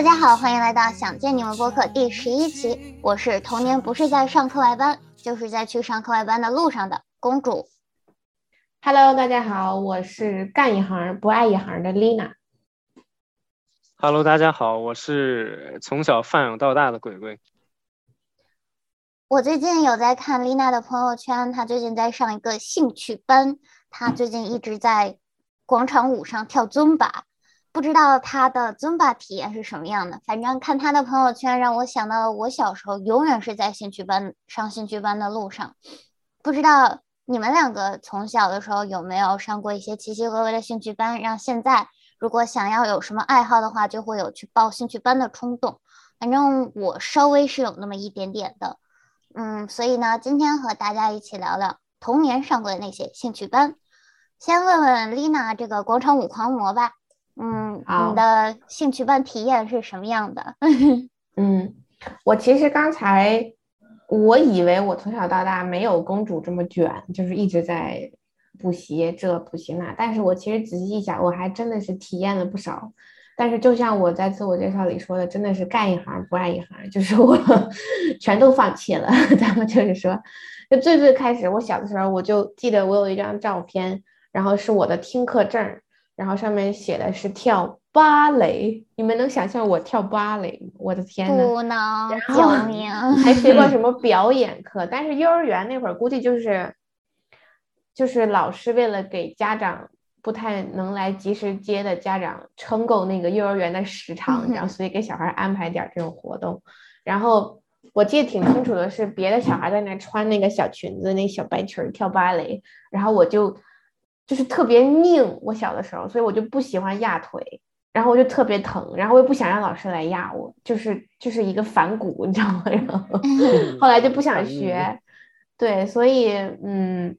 Hello，大家好，欢迎来到想见你们播客第十一期。我是童年不是在上课外班，就是在去上课外班的路上的公主。Hello，大家好，我是干一行不爱一行的 Lina。Hello，大家好，我是从小放养到大的鬼鬼。我最近有在看 Lina 的朋友圈，她最近在上一个兴趣班，她最近一直在广场舞上跳尊巴，不知道他的尊巴体验是什么样的。反正看他的朋友圈，让我想到了我小时候，永远是在兴趣班上兴趣班的路上。不知道你们两个从小的时候有没有上过一些奇奇怪怪的兴趣班，让现在如果想要有什么爱好的话，就会有去报兴趣班的冲动。反正我稍微是有那么一点点的。嗯，所以呢，今天和大家一起聊聊童年上过的那些兴趣班。先问问丽娜这个广场舞狂魔吧。嗯，你的兴趣班体验是什么样的？嗯，我其实刚才我以为我从小到大没有公主这么卷，就是一直在补习这补习那，但是我其实仔细一想，我还真的是体验了不少。但是就像我在自我介绍里说的，真的是干一行不爱一行，就是我 全都放弃了。咱们就是说，就最最开始，我小的时候我就记得我有一张照片，然后是我的听课证，然后上面写的是跳芭蕾。你们能想象我跳芭蕾吗？我的天呐！不能，救命！还学过 什么表演课？但是幼儿园那会儿估计就是，就是老师为了给家长。不太能来及时接的家长撑够那个幼儿园的时长，然后 所以给小孩安排点这种活动。然后我记得挺清楚的是，别的小孩在那穿那个小裙子、那小白裙跳芭蕾，然后我就就是特别拧。我小的时候，所以我就不喜欢压腿，然后我就特别疼，然后我又不想让老师来压我，就是就是一个反骨，你知道吗？然后后来就不想学，对，所以嗯。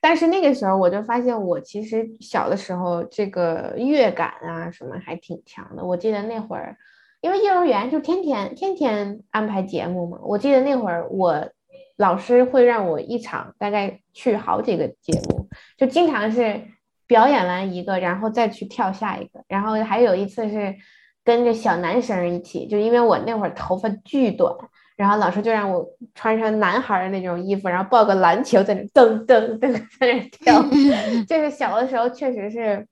但是那个时候我就发现，我其实小的时候这个乐感啊什么还挺强的。我记得那会儿，因为幼儿园就天天天天安排节目嘛。我记得那会儿我老师会让我一场大概去好几个节目，就经常是表演完一个，然后再去跳下一个。然后还有一次是跟着小男生一起，就因为我那会儿头发巨短。然后老师就让我穿上男孩的那种衣服，然后抱个篮球在那噔噔噔在那跳。就是小的时候确实是，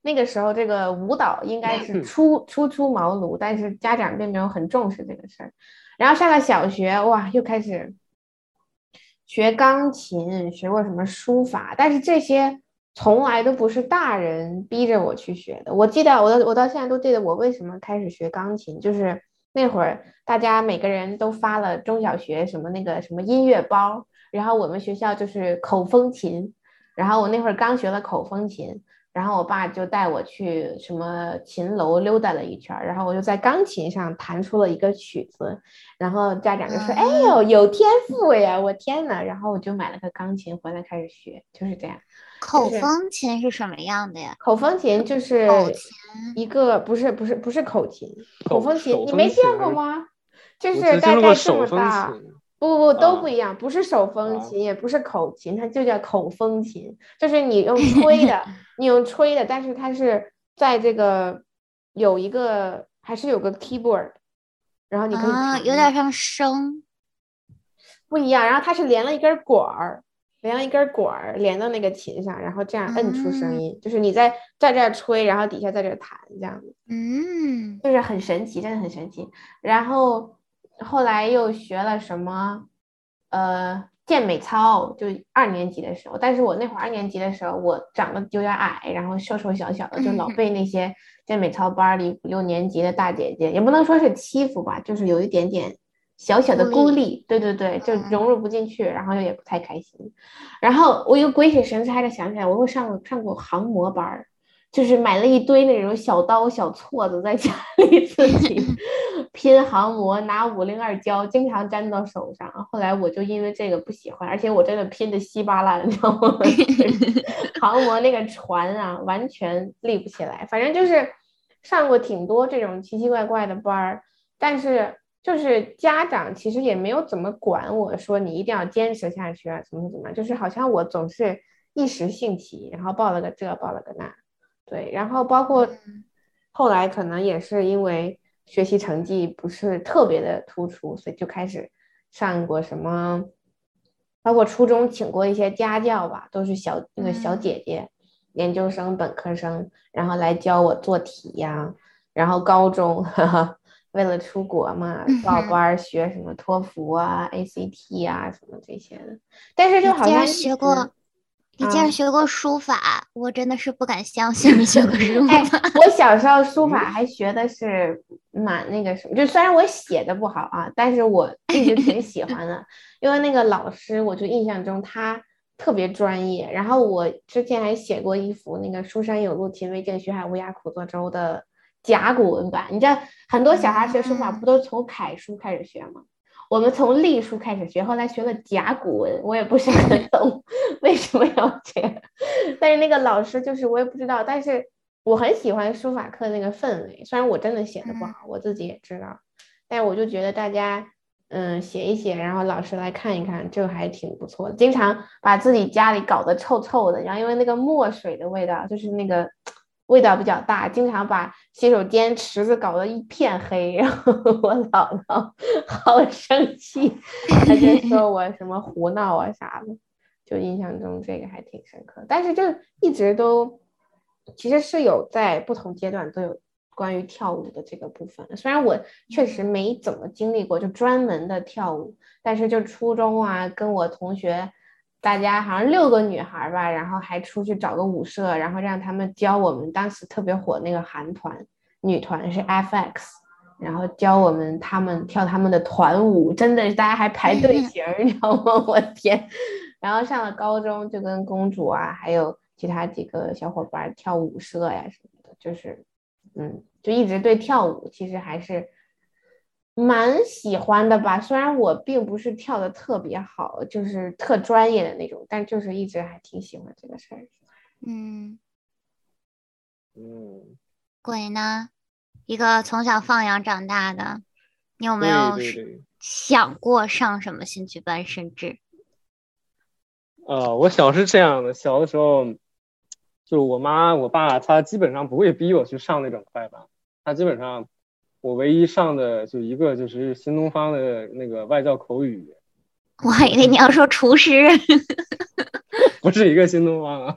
那个时候这个舞蹈应该是初初出茅庐，但是家长并没有很重视这个事儿。然后上了小学，哇，又开始学钢琴，学过什么书法，但是这些从来都不是大人逼着我去学的。我记得我到我到现在都记得我为什么开始学钢琴，就是。那会儿大家每个人都发了中小学什么那个什么音乐包，然后我们学校就是口风琴，然后我那会儿刚学了口风琴，然后我爸就带我去什么琴楼溜达了一圈，然后我就在钢琴上弹出了一个曲子，然后家长就说：“哎呦，有天赋呀！”我天呐，然后我就买了个钢琴回来开始学，就是这样。口风琴是什么样的呀？口风琴就是一个不是不是不是口琴，口风琴你没见过吗？就是大概这么大，不不不都不一样，不是手风琴，也不是口琴，它就叫口风琴，就是你用 吹的，你用吹的，但是它是在这个有一个还是有个 keyboard，然后你可以啊，有点像笙，不一样，然后它是连了一根管儿。连了一根管儿连到那个琴上，然后这样摁出声音，嗯、就是你在在这儿吹，然后底下在这儿弹，这样子，嗯，就是很神奇，真的很神奇。然后后来又学了什么，呃，健美操，就二年级的时候。但是我那会儿二年级的时候，我长得有点矮，然后瘦瘦小小的，就老被那些健美操班里五六年级的大姐姐，也不能说是欺负吧，就是有一点点。小小的孤立，对对对，就融入不进去，然后又也不太开心。然后我又鬼使神差的想起来，我会上上过航模班儿，就是买了一堆那种小刀小锉子，在家里自己 拼航模，拿五零二胶，经常粘到手上。后来我就因为这个不喜欢，而且我真的拼的稀巴烂，你知道吗？航模那个船啊，完全立不起来。反正就是上过挺多这种奇奇怪怪的班儿，但是。就是家长其实也没有怎么管我说你一定要坚持下去啊，怎么怎么，就是好像我总是一时兴起，然后报了个这，报了个那，对，然后包括后来可能也是因为学习成绩不是特别的突出，所以就开始上过什么，包括初中请过一些家教吧，都是小那个小姐姐，研究生、本科生，然后来教我做题呀。然后高中 为了出国嘛，报班学什么托福啊、ACT 啊什么这些的，但是就好像学过。你竟然学过书法，我真的是不敢相信你学过书 法。我 小时候书法还学的是蛮那个什么，就虽然我写的不好啊，但是我一直挺喜欢的，因为那个老师，我就印象中他特别专业。然后我之前还写过一幅那个“书山有路勤为径，学海无涯苦作舟”的甲骨文版。你知道很多小孩学书法不都从楷书开始学吗？我们从隶书开始学，后来学了甲骨文，我也不是很懂为什么要学。但是那个老师就是我也不知道，但是我很喜欢书法课那个氛围。虽然我真的写的不好，我自己也知道，但是我就觉得大家嗯写一写，然后老师来看一看，这还挺不错的。经常把自己家里搞得臭臭的，然后因为那个墨水的味道，就是那个。味道比较大，经常把洗手间池子搞得一片黑，然后我姥姥 好生气，她就说我什么胡闹啊啥的，就印象中这个还挺深刻。但是就一直都其实是有在不同阶段都有关于跳舞的这个部分。虽然我确实没怎么经历过就专门的跳舞，但是就初中啊，跟我同学。大家好像六个女孩吧，然后还出去找个舞社，然后让他们教我们当时特别火那个韩团女团是 F.X，然后教我们他们跳他们的团舞，真的是大家还排队 形，你知道吗？我天！然后上了高中就跟公主啊，还有其他几个小伙伴跳舞社呀什么的，就是嗯，就一直对跳舞其实还是。蛮喜欢的吧，虽然我并不是跳的特别好，就是特专业的那种，但就是一直还挺喜欢这个事儿。嗯嗯，鬼呢？一个从小放羊长大的，你有没有想过上什么兴趣班？甚至，呃，我小是这样的，小的时候，就是我妈我爸他基本上不会逼我去上那种快班，他基本上。我唯一上的就一个，就是新东方的那个外教口语。我还以为你要说厨师，不是一个新东方啊。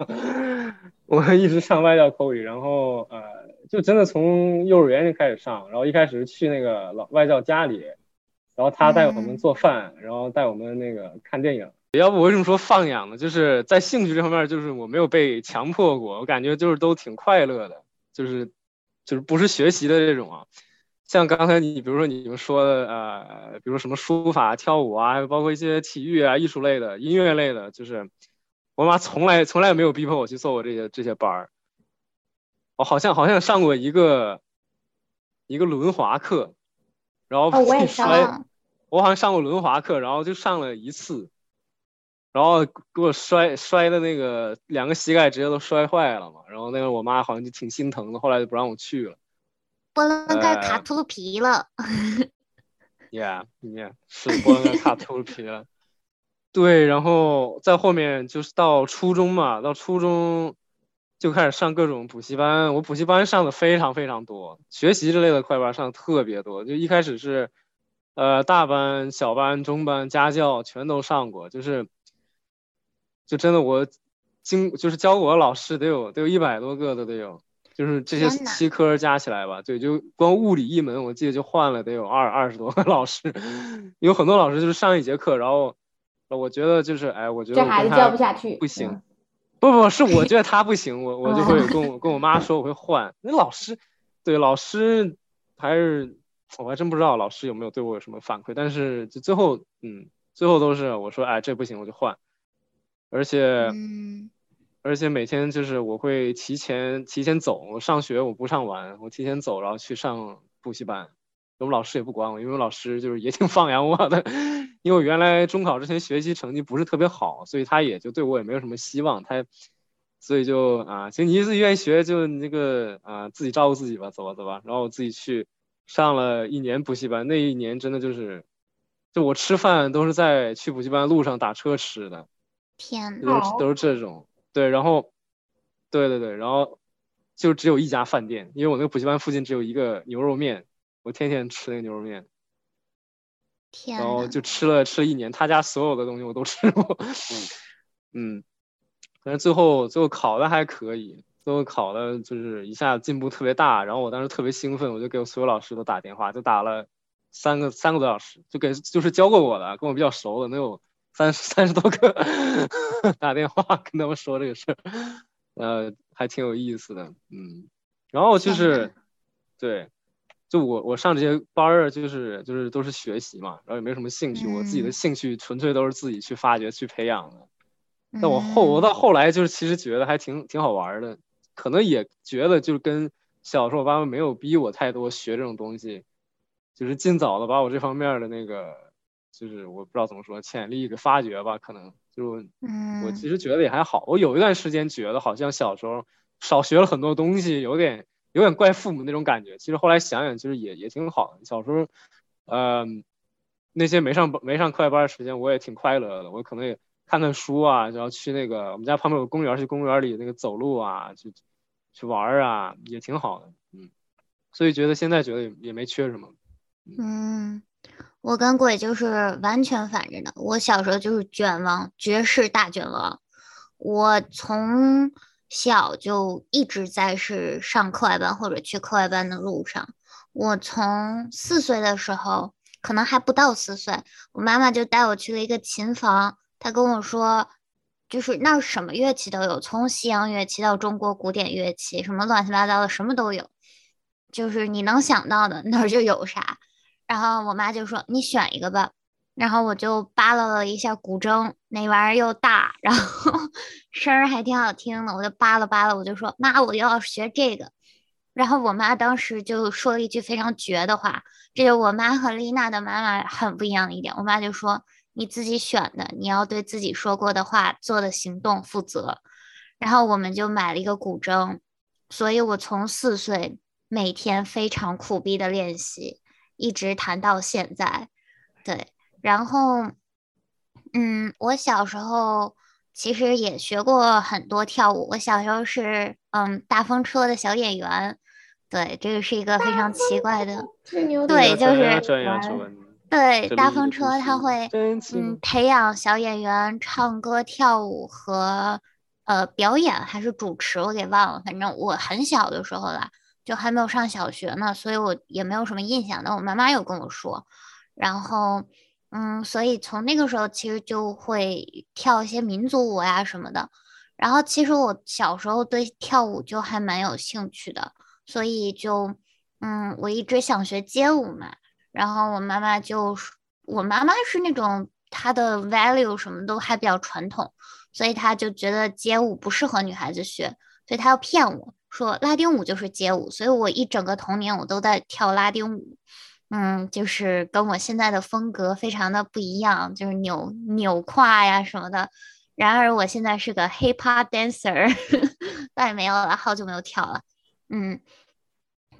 我一直上外教口语，然后呃，就真的从幼儿园就开始上，然后一开始去那个老外教家里，然后他带我们做饭，然后带我们那个看电影。要不我为什么说放养呢？就是在兴趣这方面，就是我没有被强迫过，我感觉就是都挺快乐的，就是就是不是学习的这种啊。像刚才你，比如说你们说的，呃，比如什么书法、跳舞啊，包括一些体育啊、艺术类的、音乐类的，就是我妈从来从来没有逼迫我去做过这些这些班儿。我好像好像上过一个一个轮滑课，然后摔，我好像上过轮滑课，然后就上了一次，然后给我摔摔的那个两个膝盖直接都摔坏了嘛，然后那个我妈好像就挺心疼的，后来就不让我去了。波棱盖卡秃噜皮了，Yeah，Yeah，是波棱盖卡秃噜皮了。对，然后在后面就是到初中嘛，到初中就开始上各种补习班。我补习班上的非常非常多，学习之类的快班上的特别多。就一开始是呃大班、小班、中班、家教全都上过，就是就真的我经就是教我的老师得有得有一百多个的得有。就是这些七科加起来吧，对，就光物理一门，我记得就换了得有二二十多个老师，有很多老师就是上一节课，然后我觉得就是，哎，我觉得这孩子教不下去，不行，不不是，我觉得他不行，我 我就会跟我跟我妈说，我会换。那老师，对老师还是我还真不知道老师有没有对我有什么反馈，但是就最后，嗯，最后都是我说，哎，这不行，我就换，而且。而且每天就是我会提前提前走，我上学我不上完，我提前走，然后去上补习班。我们老师也不管我，因为老师就是也挺放养我的。因为我原来中考之前学习成绩不是特别好，所以他也就对我也没有什么希望。他所以就啊，行，你自己愿意学就那个啊，自己照顾自己吧，走吧走吧。然后我自己去上了一年补习班，那一年真的就是，就我吃饭都是在去补习班路上打车吃的。天都是都是这种。对，然后，对对对，然后，就只有一家饭店，因为我那个补习班附近只有一个牛肉面，我天天吃那个牛肉面，天然后，就吃了吃了一年，他家所有的东西我都吃过，嗯，但是最后最后考的还可以，最后考的就是一下进步特别大，然后我当时特别兴奋，我就给我所有老师都打电话，就打了三个三个多小时，就给就是教过我的，跟我比较熟的，能有三十 三十多个打电话跟他们说这个事儿，呃，还挺有意思的，嗯，然后就是对。就我我上这些班儿，就是就是都是学习嘛，然后也没什么兴趣，我自己的嗯兴趣纯粹都是自己去发掘、去培养的。但我后我嗯到后来就是其实觉得还挺挺好玩儿的，可能也觉得就是跟小时候我爸妈没有逼我太多学这种东西，就是尽早的把我这方面的那个就是我不知道怎么说潜力的发掘吧，可能就我嗯其实觉得也还好。我有一段时间觉得好像小时候少学了很多东西，有点有点怪父母那种感觉。其实后来想想，其实也也挺好的。小时候，嗯、那些没上没上课外班的时间，我也挺快乐的。我可能也看看书啊，然后去那个我们家旁边有公园，去公园里那个走路啊，去去玩儿啊，也挺好的。嗯，所以觉得现在觉得也也没缺什么。嗯，我跟鬼就是完全反着的。我小时候就是卷王，绝世大卷王。我从小就一直在是上课外班或者去课外班的路上。我从四岁的时候，可能还不到四岁，我妈妈就带我去了一个琴房，她跟我说，就是那儿什么乐器都有，从西洋乐器到中国古典乐器，什么乱七八糟的，什么都有，就是你能想到的那儿就有啥。然后我妈就说你选一个吧，然后我就扒拉了一下古筝，那玩意儿又大，然后 声儿还挺好听的，我就扒拉扒拉，我就说妈，我要学这个。然后我妈当时就说了一句非常绝的话，这就我妈和丽娜的妈妈很不一样的一点。我妈就说你自己选的，你要对自己说过的话、做的行动负责。然后我们就买了一个古筝，所以我从四岁每天非常苦逼的练习。一直谈到现在，对，然后，嗯，我小时候其实也学过很多跳舞。我小时候是嗯大风车的小演员，对，这个是一个非常奇怪的，对就是对，大风车它会嗯培养小演员唱歌、跳舞和呃表演还是主持，我给忘了。反正我很小的时候啦。就还没有上小学呢，所以我也没有什么印象。但我妈妈有跟我说，然后，嗯，所以从那个时候其实就会跳一些民族舞呀什么的。然后其实我小时候对跳舞就还蛮有兴趣的，所以就，嗯，我一直想学街舞嘛。然后我妈妈就，我妈妈是那种她的 value 什么都还比较传统，所以她就觉得街舞不适合女孩子学，所以她要骗我。说拉丁舞就是街舞，所以我一整个童年我都在跳拉丁舞，嗯，就是跟我现在的风格非常的不一样，就是扭扭胯呀什么的。然而我现在是个 hip hop dancer，但也没有了，好久没有跳了，嗯，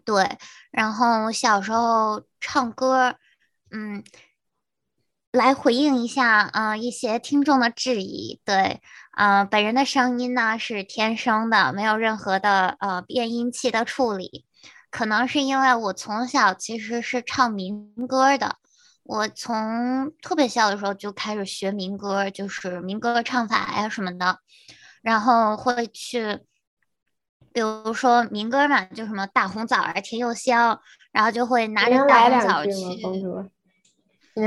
对。然后我小时候唱歌，嗯。来回应一下，嗯、呃，一些听众的质疑。对，嗯、呃，本人的声音呢是天生的，没有任何的呃变音器的处理。可能是因为我从小其实是唱民歌的，我从特别小的时候就开始学民歌，就是民歌唱法呀什么的，然后会去，比如说民歌嘛，就什么大红枣儿甜又香，然后就会拿着大红枣去。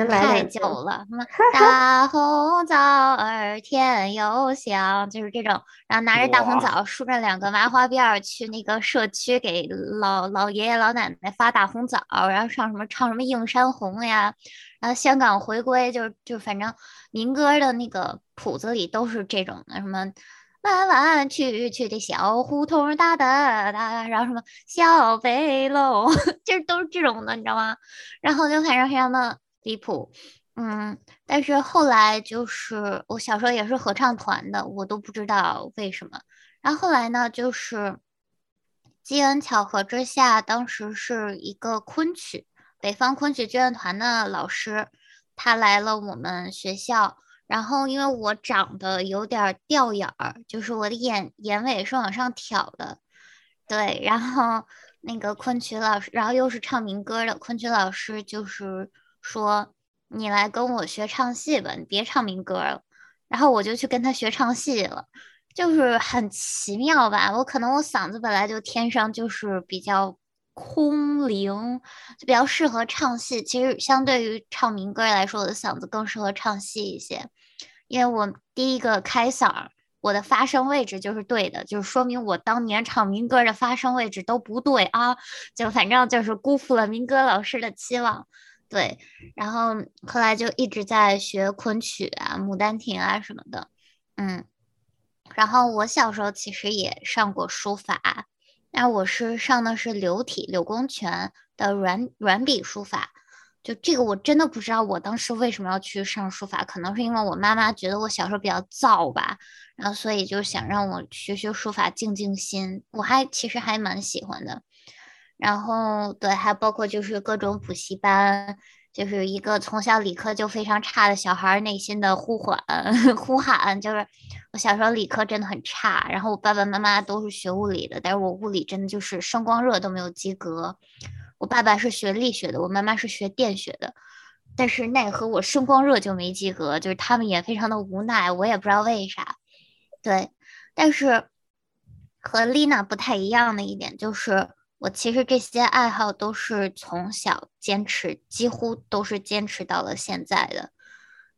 太久了，什么 大红枣儿甜又香，就是这种。然后拿着大红枣，梳着两个麻花辫儿，去那个社区给老老爷爷老奶奶发大红枣，然后上什么唱什么映山红呀。然后香港回归，就就反正民歌的那个谱子里都是这种的，什么弯弯曲曲的小胡同哒哒哒，然后什么小背篓，就是都是这种的，你知道吗？然后就反正非常的。离谱，嗯，但是后来就是我小时候也是合唱团的，我都不知道为什么。然后后来呢，就是机缘巧合之下，当时是一个昆曲北方昆曲剧院团的老师，他来了我们学校。然后因为我长得有点掉眼儿，就是我的眼眼尾是往上挑的，对，然后那个昆曲老师，然后又是唱民歌的昆曲老师，就是说你来跟我学唱戏吧，你别唱民歌了。然后我就去跟他学唱戏了，就是很奇妙吧。我可能我嗓子本来就天生就是比较空灵，就比较适合唱戏。其实相对于唱民歌来说，我的嗓子更适合唱戏一些，因为我第一个开嗓。我的发声位置就是对的，就是说明我当年唱民歌的发声位置都不对啊，就反正就是辜负了民歌老师的期望，对，然后后来就一直在学昆曲啊、牡丹亭啊什么的，嗯，然后我小时候其实也上过书法，那我是上的是柳体柳公权的软软笔书法。就这个我真的不知道，我当时为什么要去上书法，可能是因为我妈妈觉得我小时候比较躁吧，然后所以就想让我学学书法静静心。我还其实还蛮喜欢的。然后对，还包括就是各种补习班，就是一个从小理科就非常差的小孩内心的呼唤 呼喊，就是我小时候理科真的很差，然后我爸爸妈妈都是学物理的，但是我物理真的就是声光热都没有及格。我爸爸是学力学的，我妈妈是学电学的，但是奈何我声光热就没及格，就是他们也非常的无奈，我也不知道为啥。对，但是和丽娜不太一样的一点就是，我其实这些爱好都是从小坚持，几乎都是坚持到了现在的。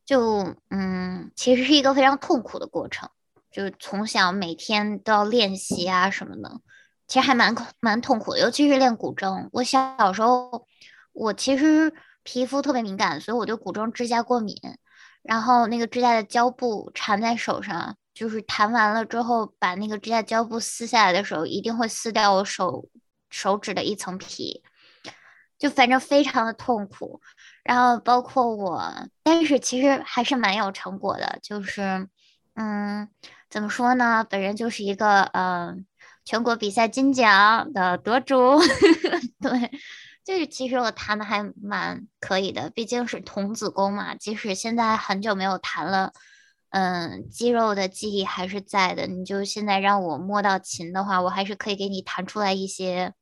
就嗯，其实是一个非常痛苦的过程，就是从小每天都要练习啊什么的。其实还蛮蛮痛苦的，尤其是练古筝。我小时候，我其实皮肤特别敏感，所以我对古筝指甲过敏。然后那个指甲的胶布缠在手上，就是弹完了之后，把那个指甲胶布撕下来的时候，一定会撕掉我手手指的一层皮，就反正非常的痛苦。然后包括我，但是其实还是蛮有成果的，就是嗯，怎么说呢？本人就是一个嗯。全国比赛金奖的得主，对，就是其实我弹的还蛮可以的，毕竟是童子功嘛。即使现在很久没有弹了，嗯，肌肉的记忆还是在的。你就现在让我摸到琴的话，我还是可以给你弹出来一些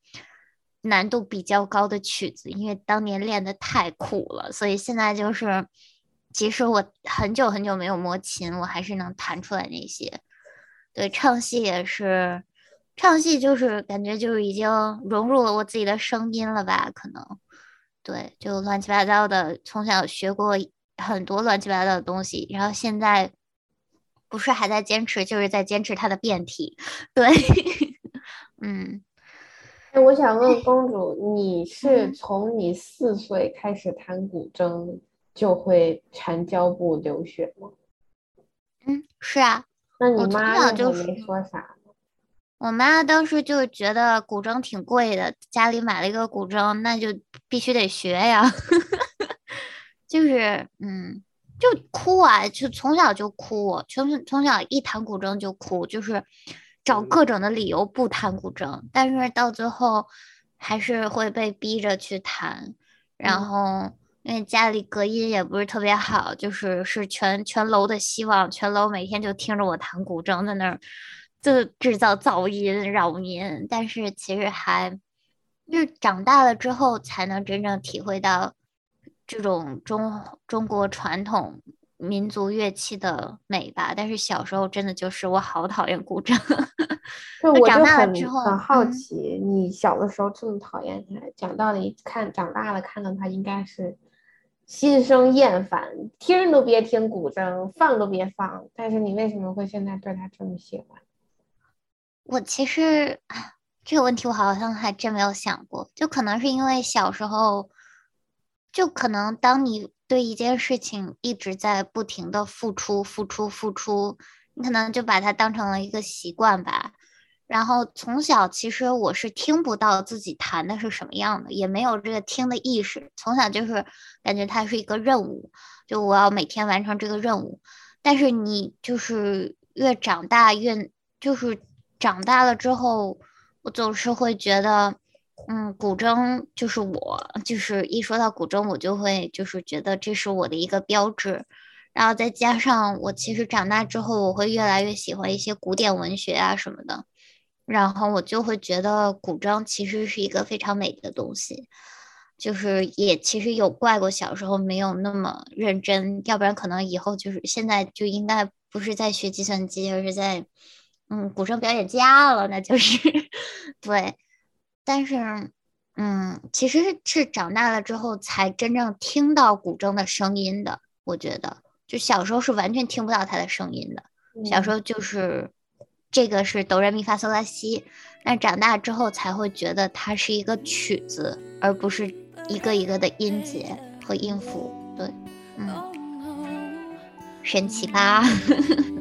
难度比较高的曲子，因为当年练的太苦了。所以现在就是，即使我很久很久没有摸琴，我还是能弹出来那些。对，唱戏也是。唱戏就是感觉就是已经融入了我自己的声音了吧？可能，对，就乱七八糟的，从小学过很多乱七八糟的东西，然后现在不是还在坚持，就是在坚持它的变体。对，嗯。哎，我想问公主，你是从你四岁开始弹古筝就会缠胶布流血吗？嗯，是啊。那你妈就没说啥？我妈当时就觉得古筝挺贵的，家里买了一个古筝，那就必须得学呀。就是嗯，就哭啊，就从小就哭，从从小一弹古筝就哭，就是找各种的理由不弹古筝，但是到最后还是会被逼着去弹。然后因为家里隔音也不是特别好，就是是全全楼的希望，全楼每天就听着我弹古筝在那儿。就制造噪音扰民，但是其实还就是长大了之后才能真正体会到这种中中国传统民族乐器的美吧。但是小时候真的就是我好讨厌古筝。我长大了之后很好奇，你小的时候这么讨厌它，长大了一看，长大了看到它应该是心生厌烦，听都别听古筝，放都别放。但是你为什么会现在对它这么喜欢？我其实这个问题我好像还真没有想过，就可能是因为小时候，就可能当你对一件事情一直在不停的付出、付出、付出，你可能就把它当成了一个习惯吧。然后从小其实我是听不到自己弹的是什么样的，也没有这个听的意识，从小就是感觉它是一个任务，就我要每天完成这个任务。但是你就是越长大越就是。长大了之后，我总是会觉得，嗯，古筝就是我，就是一说到古筝，我就会就是觉得这是我的一个标志。然后再加上我其实长大之后，我会越来越喜欢一些古典文学啊什么的。然后我就会觉得古筝其实是一个非常美的东西，就是也其实有怪过小时候没有那么认真，要不然可能以后就是现在就应该不是在学计算机，而是在嗯古筝表演家了，那就是 对。但是嗯，其实是长大了之后才真正听到古筝的声音的，我觉得就小时候是完全听不到它的声音的，小时候就是。这个是哆来咪发嗦拉西，但长大之后才会觉得它是一个曲子，而不是一个一个的音节和音符。对，嗯，神奇吧？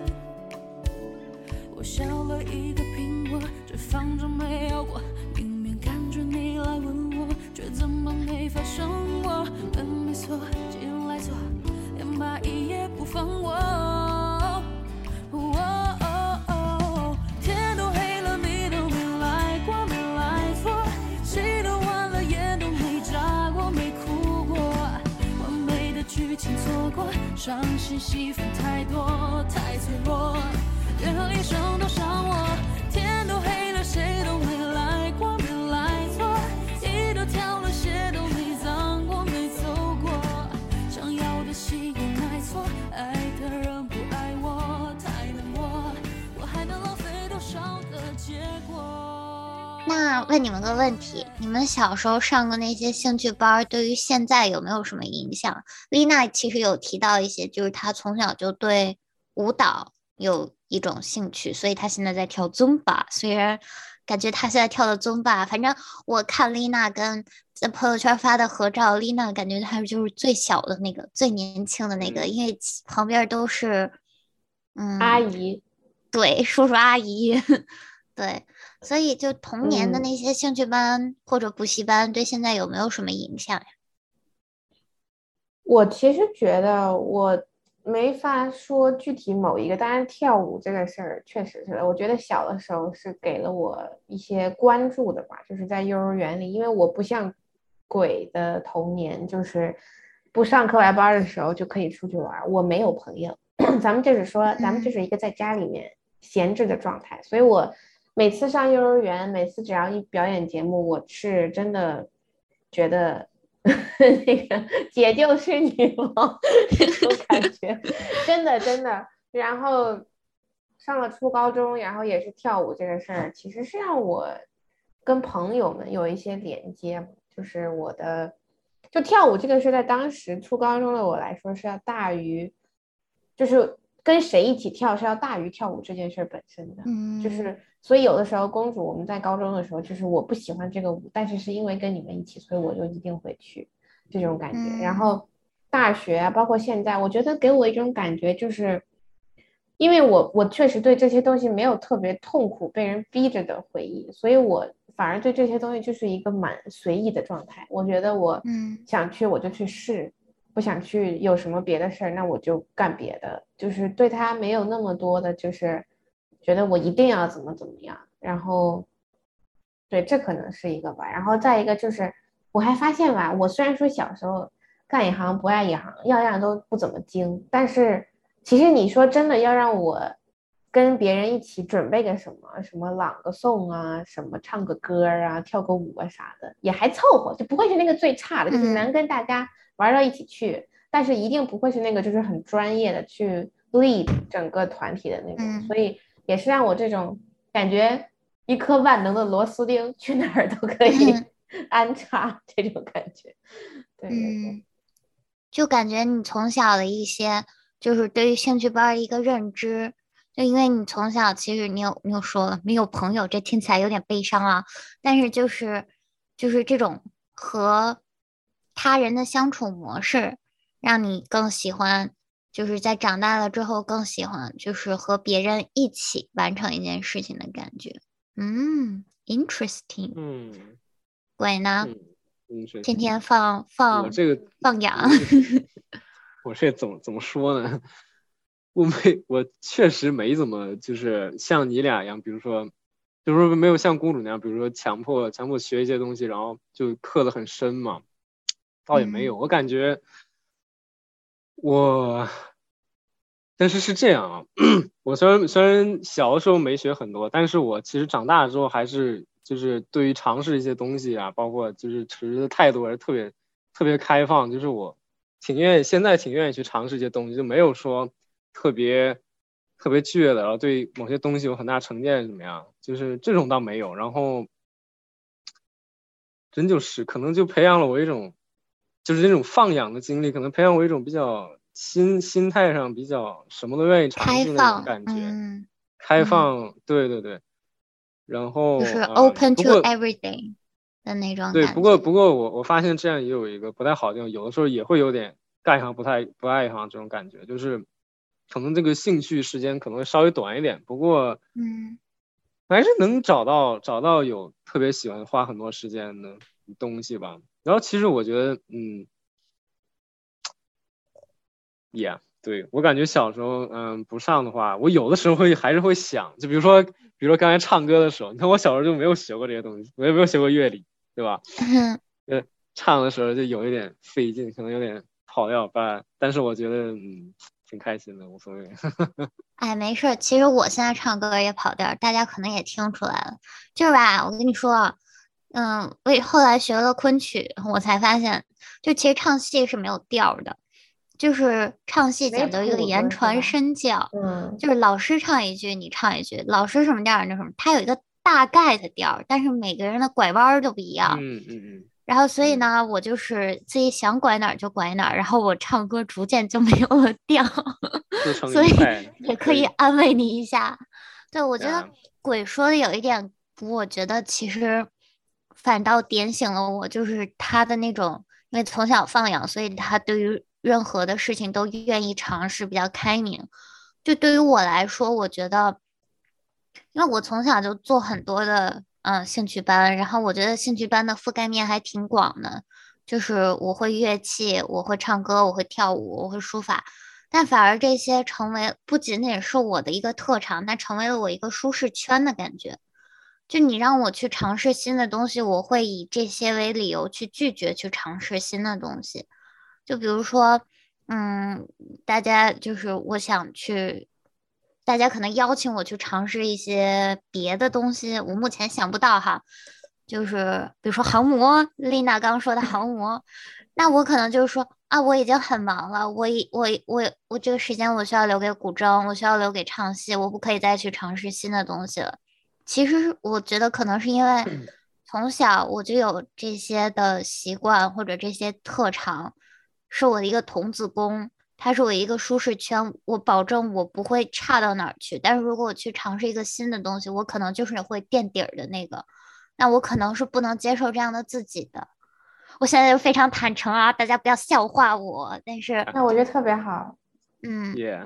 我削了一个苹果，只放着没咬过。明明感觉你来吻我，却怎么没发生过？门没锁，进来坐，连蚂蚁也不放过。哦哦，天都黑了，你都没来过，没来过。戏都完了，眼都没眨过，没哭过。完美的剧情错过，伤心戏份太多，太脆弱。问你们个问题：你们小时候上的那些兴趣班，对于现在有没有什么影响？丽娜其实有提到一些，就是她从小就对舞蹈有一种兴趣，所以她现在在跳尊巴。虽然感觉她现在跳的尊巴，反正我看丽娜跟在朋友圈发的合照，丽娜感觉她就是最小的那个、最年轻的那个，因为旁边都是嗯阿姨，对叔叔阿姨，对，所以就童年的那些兴趣班或者补习班，对现在有没有什么影响呀？我其实觉得我没法说具体某一个，当然跳舞这个事儿确实是，我觉得小的时候是给了我一些关注的吧，就是在幼儿园里，因为我不像鬼的童年，就是不上课外班的时候就可以出去玩，我没有朋友，咱们就是说，咱们就是一个在家里面闲置的状态，所以我每次上幼儿园，每次只要一表演节目，我是真的觉得呵。那个姐就是女王这种感觉，真的真的。然后上了初高中，然后也是跳舞这个事儿，其实是让我跟朋友们有一些连接。就是我的，就跳舞这个事，在当时初高中的我来说是要大于，就是跟谁一起跳是要大于跳舞这件事本身的。嗯，就是。所以有的时候，公主我们在高中的时候，就是我不喜欢这个舞，但是是因为跟你们一起，所以我就一定会去这种感觉。然后大学啊，包括现在，我觉得给我一种感觉，就是因为我我确实对这些东西没有特别痛苦被人逼着的回忆，所以我反而对这些东西就是一个蛮随意的状态。我觉得我嗯想去我就去试，不想去有什么别的事儿，那我就干别的，就是对他没有那么多的，就是。觉得我一定要怎么怎么样，然后，对，这可能是一个吧。然后再一个就是，我还发现吧，我虽然说小时候干一行不爱一行，样样都不怎么精，但是其实你说真的要让我跟别人一起准备个什么，什么朗个诵啊，什么唱个歌啊，跳个舞啊啥的，也还凑合，就不会是那个最差的，就是能跟大家玩到一起去，但是一定不会是那个就是很专业的去 lead 整个团体的那种，所以。也是让我这种感觉，一颗万能的螺丝钉去哪儿都可以 安插，这种感觉。嗯，就感觉你从小的一些，就是对于兴趣班一个认知，就因为你从小其实你有你有说了没有朋友，这听起来有点悲伤啊。但是就是就是这种和他人的相处模式，让你更喜欢就是在长大了之后更喜欢就是和别人一起完成一件事情的感觉。嗯，interesting。嗯鬼呢？天天放我放这个放养。我这怎么怎么说呢？我没，我确实没怎么就是像你俩一样，比如说，就是说没有像公主那样，比如说强迫强迫学一些东西，然后就刻的很深嘛，倒也没有。我感觉我，但是是这样啊，我虽然虽然小的时候没学很多，但是我其实长大之后还是就是对于尝试一些东西啊，包括就是持的态度还是特别特别开放，就是我。挺愿意，现在挺愿意去尝试一些东西，就没有说特别特别倔的，然后对某些东西有很大成见怎么样？就是这种倒没有。然后真就是可能就培养了我一种，就是那种放养的经历，可能培养我一种比较心心态上比较什么都愿意尝试那种感觉。嗯，开放，对对对。然后就是呃 open 不 to everything 的那种对，不过不过我我发现这样也有一个不太好的地方，有的时候也会有点干一行不太不爱一行这种感觉，就是可能这个兴趣时间可能会稍微短一点，不过嗯还是能找到找到有特别喜欢花很多时间的东西吧。然后其实我觉得，嗯，yeah，对我感觉小时候，嗯，不上的话，我有的时候会还是会想，就比如说，比如说刚才唱歌的时候，你看我小时候就没有学过这些东西，我也没有学过乐理，对吧？呃，唱的时候就有一点费劲，可能有点跑调吧，但是我觉得，嗯，挺开心的，无所谓。哎，没事儿。其实我现在唱歌也跑调，大家可能也听出来了。就是吧，我跟你说啊，嗯，我也后来学了昆曲，我才发现，就其实唱戏是没有调儿的，就是唱戏讲究一个言传身教，嗯，就是老师唱一句，你唱一句，老师什么调儿你就什么，他有一个大概的调儿，但是每个人的拐弯儿都不一样。嗯嗯然后所以嗯呢，我就是自己想拐哪儿就拐哪儿，然后我唱歌逐渐就没有了调。所以也可以安慰你一下。对，我觉得鬼说的有一点，我觉得其实反倒点醒了我，就是他的那种，因为从小放养，所以他对于任何的事情都愿意尝试，比较开明。就对于我来说，我觉得，因为我从小就做很多的嗯兴趣班，然后我觉得兴趣班的覆盖面还挺广的，就是我会乐器，我会唱歌，我会跳舞，我会书法。但反而这些成为不仅仅是我的一个特长，它成为了我一个舒适圈的感觉。就你让我去尝试新的东西，我会以这些为理由去拒绝去尝试新的东西。就比如说，嗯，大家就是我想去，大家可能邀请我去尝试一些别的东西，我目前想不到哈。就是比如说航模，丽娜刚说的航模，那我可能就是说啊，我已经很忙了，我已我我我这个时间我需要留给古筝，我需要留给唱戏，我不可以再去尝试新的东西了。其实我觉得可能是因为从小我就有这些的习惯或者这些特长，是我的一个童子功，它是我一个舒适圈，我保证我不会差到哪儿去。但是如果我去尝试一个新的东西，我可能就是会垫底儿的那个，那我可能是不能接受这样的自己的。我现在就非常坦诚啊，大家不要笑话我。但是，那我觉得特别好。嗯，，yeah，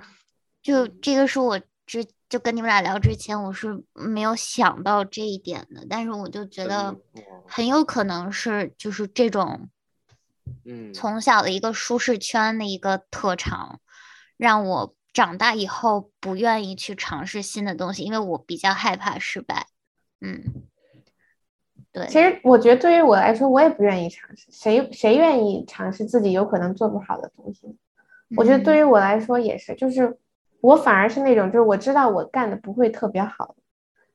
就这个是我之就跟你们俩聊之前，我是没有想到这一点的，但是我就觉得很有可能是就是这种嗯，从小的一个舒适圈的一个特长，让我长大以后不愿意去尝试新的东西，因为我比较害怕失败。嗯，对，其实我觉得对于我来说，我也不愿意尝试。谁谁愿意尝试自己有可能做不好的东西？我觉得对于于我来说也是，就是我反而是那种，就是我知道我干的不会特别好，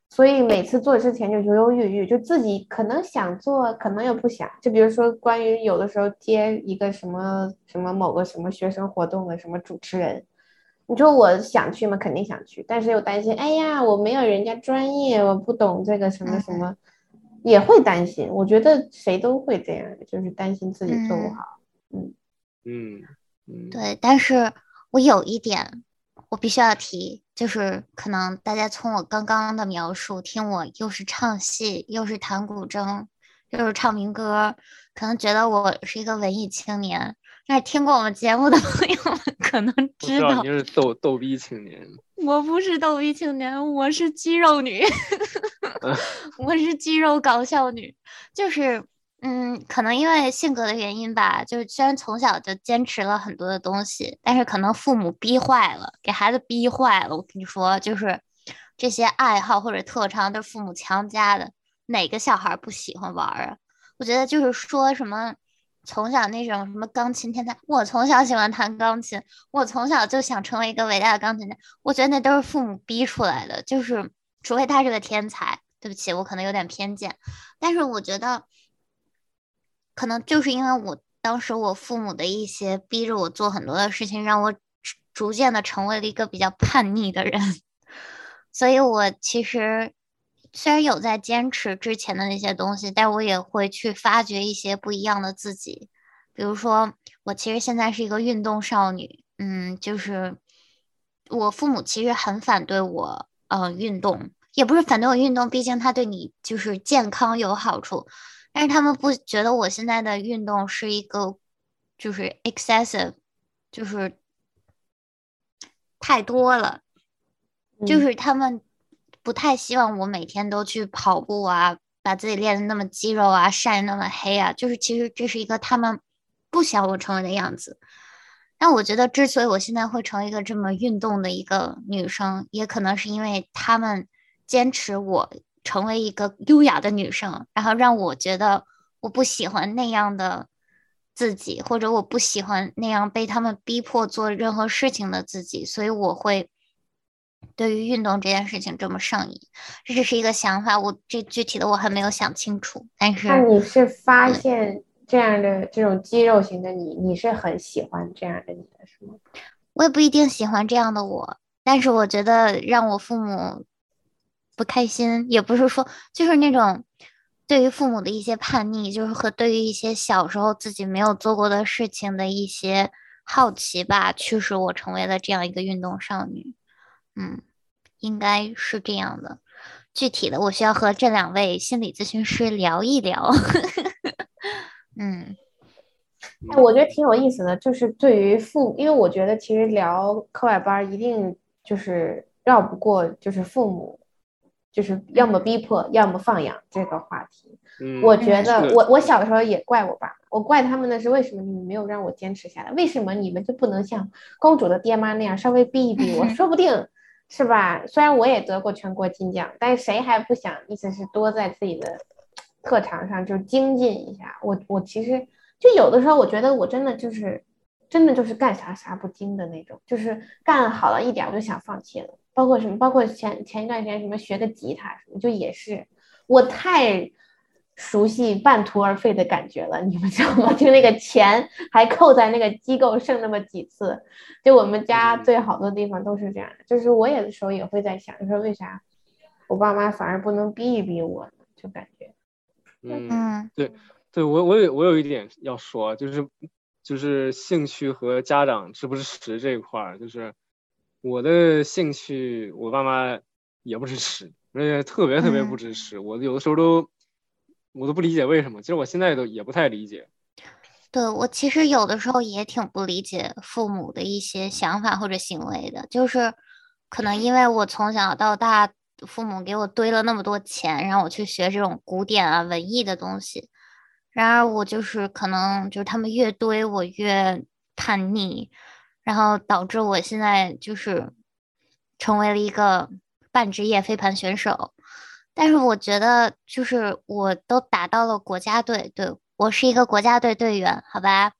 所以每次做之前就犹犹豫豫，就自己可能想做，可能又不想。就比如说关于有的时候接一个什么什么某个什么学生活动的什么主持人，你说我想去吗？肯定想去，但是又担心，哎呀，我没有人家专业，我不懂这个什么什么，也会担心。我觉得谁都会这样，就是担心自己做不嗯好。嗯嗯，对，但是我有一点我必须要提，就是可能大家从我刚刚的描述，听我又是唱戏，又是弹古筝，又是唱民歌，可能觉得我是一个文艺青年。但是听过我们节目的 朋友们可能知道，你是逗逗逼青年。我不是逗逼青年，我是肌肉女，我是肌肉搞笑女。就是，嗯，可能因为性格的原因吧，就是虽然从小就坚持了很多的东西，但是可能父母逼坏了，给孩子逼坏了。我跟你说，就是这些爱好或者特长都是父母强加的，哪个小孩不喜欢玩啊？我觉得就是说什么。从小那种什么钢琴天才，我从小喜欢弹钢琴，我从小就想成为一个伟大的钢琴家。我觉得那都是父母逼出来的，就是除非他是个天才。对不起，我可能有点偏见，但是我觉得可能就是因为我当时我父母的一些逼着我做很多的事情，让我逐渐的成为了一个比较叛逆的人，所以我其实。虽然有在坚持之前的那些东西，但我也会去发掘一些不一样的自己。比如说，我其实现在是一个运动少女，嗯，就是我父母其实很反对我，呃，运动也不是反对我运动，毕竟它对你就是健康有好处。但是他们不觉得我现在的运动是一个就是 excessive，就是太多了，就是他们。不太希望我每天都去跑步啊，把自己练的那么肌肉啊，晒那么黑啊，就是其实这是一个他们不想我成为的样子。但我觉得，之所以我现在会成为一个这么运动的一个女生，也可能是因为他们坚持我成为一个优雅的女生，然后让我觉得我不喜欢那样的自己，或者我不喜欢那样被他们逼迫做任何事情的自己，所以我会。对于运动这件事情这么上瘾，这只是一个想法，我这具体的我还没有想清楚。但是，那你是发现这样的这种肌肉型的你，你是很喜欢这样的你的是吗？我也不一定喜欢这样的我，但是我觉得让我父母不开心，也不是说就是那种对于父母的一些叛逆，就是和对于一些小时候自己没有做过的事情的一些好奇吧，驱使我成为了这样一个运动少女。嗯，应该是这样的。具体的，我需要和这两位心理咨询师聊一聊。嗯，我觉得挺有意思的。就是对于父，因为我觉得其实聊课外班一定就是绕不过，就是父母，就是要么逼迫，要么放养这个话题。嗯，我觉得我我小的时候也怪我爸，我怪他们的是为什么你们没有让我坚持下来？为什么你们就不能像公主的爹妈那样稍微逼一逼我？说不定。是吧？虽然我也得过全国金奖，但是谁还不想？意思是多在自己的特长上就精进一下。我我其实就有的时候，我觉得我真的就是真的就是干啥啥不精的那种，就是干好了一点我就想放弃了。包括什么？包括前前一段时间什么学个吉他什么，就也是我太。熟悉半途而废的感觉了，你们知道吗？就那个钱还扣在那个机构剩那么几次，就我们家最好的地方都是这样。就是我有的时候也会在想，就说为啥我爸妈反而不能逼一逼我呢？就感觉，嗯，对，对我我有我有一点要说，就是就是兴趣和家长支不支持这一块儿，就是我的兴趣，我爸妈也不支持，而且特别特别不支持。我有的时候都。我都不理解为什么，其实我现在都也不太理解。对我其实有的时候也挺不理解父母的一些想法或者行为的，就是可能因为我从小到大，父母给我堆了那么多钱，让我去学这种古典啊、文艺的东西，然而我就是可能就是他们越堆我越叛逆，然后导致我现在就是成为了一个半职业飞盘选手。但是我觉得，就是我都打到了国家队，对我是一个国家队队员，好吧？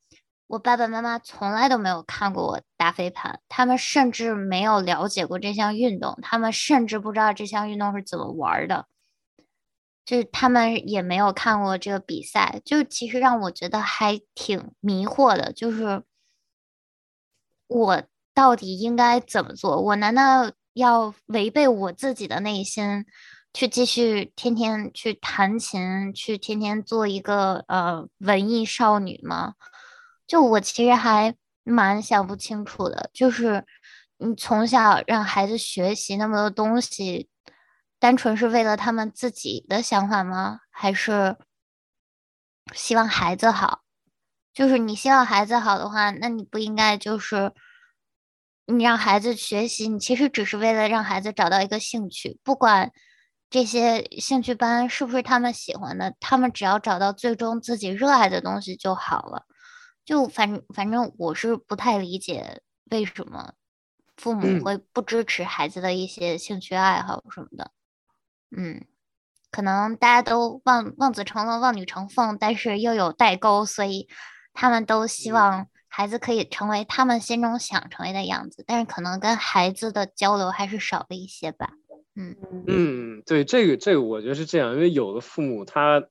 我爸爸妈妈从来都没有看过我打飞盘，他们甚至没有了解过这项运动，他们甚至不知道这项运动是怎么玩的，就是他们也没有看过这个比赛，就其实让我觉得还挺迷惑的，就是我到底应该怎么做？我难道要违背我自己的内心？去继续天天去弹琴，去天天做一个呃文艺少女吗？就我其实还蛮想不清楚的，就是你从小让孩子学习那么多东西，单纯是为了他们自己的想法吗？还是希望孩子好？就是你希望孩子好的话，那你不应该就是你让孩子学习，你其实只是为了让孩子找到一个兴趣，不管这些兴趣班是不是他们喜欢的，他们只要找到最终自己热爱的东西就好了。就反反正我是不太理解为什么父母会不支持孩子的一些兴趣爱好什么的。嗯，可能大家都望望子成龙、望女成凤，但是又有代沟，所以他们都希望孩子可以成为他们心中想成为的样子，但是可能跟孩子的交流还是少了一些吧。嗯嗯，对，这个这个我觉得是这样，因为有的父母他